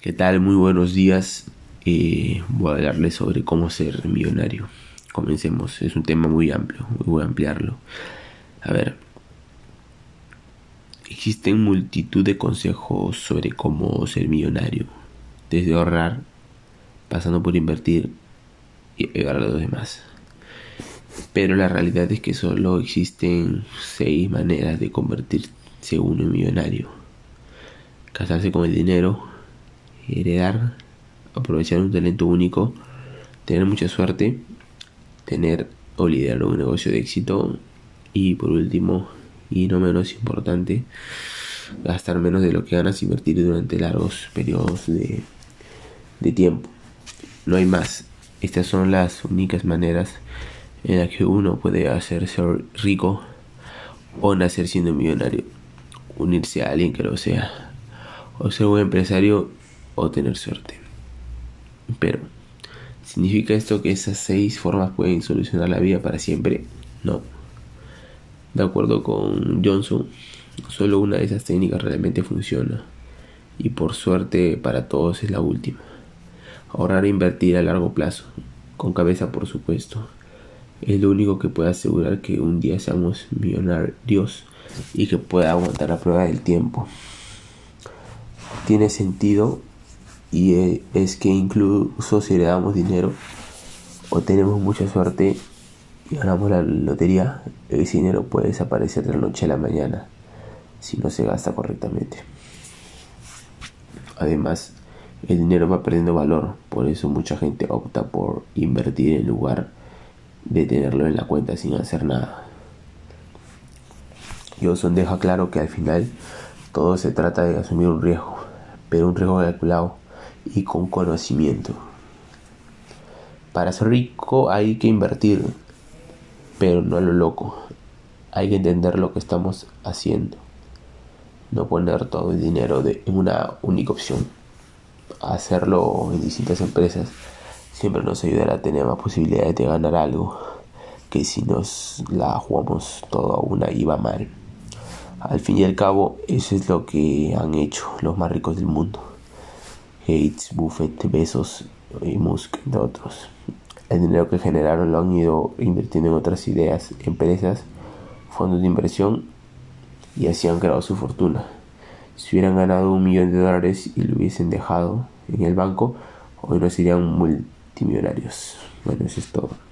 ¿Qué tal? Muy buenos días. Eh, voy a hablarles sobre cómo ser millonario. Comencemos. Es un tema muy amplio. Voy a ampliarlo. A ver. Existen multitud de consejos sobre cómo ser millonario. Desde ahorrar, pasando por invertir y ayudar a los demás. Pero la realidad es que solo existen seis maneras de convertirse uno en millonario. Casarse con el dinero, heredar, aprovechar un talento único, tener mucha suerte, tener o liderar un negocio de éxito y por último y no menos importante, gastar menos de lo que ganas, invertir durante largos periodos de, de tiempo. No hay más. Estas son las únicas maneras en las que uno puede hacerse rico o nacer siendo millonario. Unirse a alguien que lo sea. O ser un empresario o tener suerte. Pero, ¿significa esto que esas seis formas pueden solucionar la vida para siempre? No. De acuerdo con Johnson, solo una de esas técnicas realmente funciona. Y por suerte para todos es la última. Ahorrar e invertir a largo plazo, con cabeza por supuesto. Es lo único que puede asegurar que un día seamos millonarios y que pueda aguantar la prueba del tiempo. Tiene sentido y e, es que incluso si le damos dinero o tenemos mucha suerte y ganamos la lotería, ese dinero puede desaparecer de la noche a la mañana si no se gasta correctamente. Además, el dinero va perdiendo valor, por eso mucha gente opta por invertir en lugar de tenerlo en la cuenta sin hacer nada. Johnson deja claro que al final todo se trata de asumir un riesgo, pero un riesgo calculado y con conocimiento. Para ser rico hay que invertir, pero no a lo loco. Hay que entender lo que estamos haciendo. No poner todo el dinero en una única opción. Hacerlo en distintas empresas siempre nos ayudará a tener más posibilidades de ganar algo que si nos la jugamos todo a una y va mal. Al fin y al cabo, eso es lo que han hecho los más ricos del mundo. Gates, Buffett, Besos y Musk, entre otros. El dinero que generaron lo han ido invirtiendo en otras ideas, empresas, fondos de inversión y así han creado su fortuna. Si hubieran ganado un millón de dólares y lo hubiesen dejado en el banco, hoy no serían multimillonarios. Bueno, eso es todo.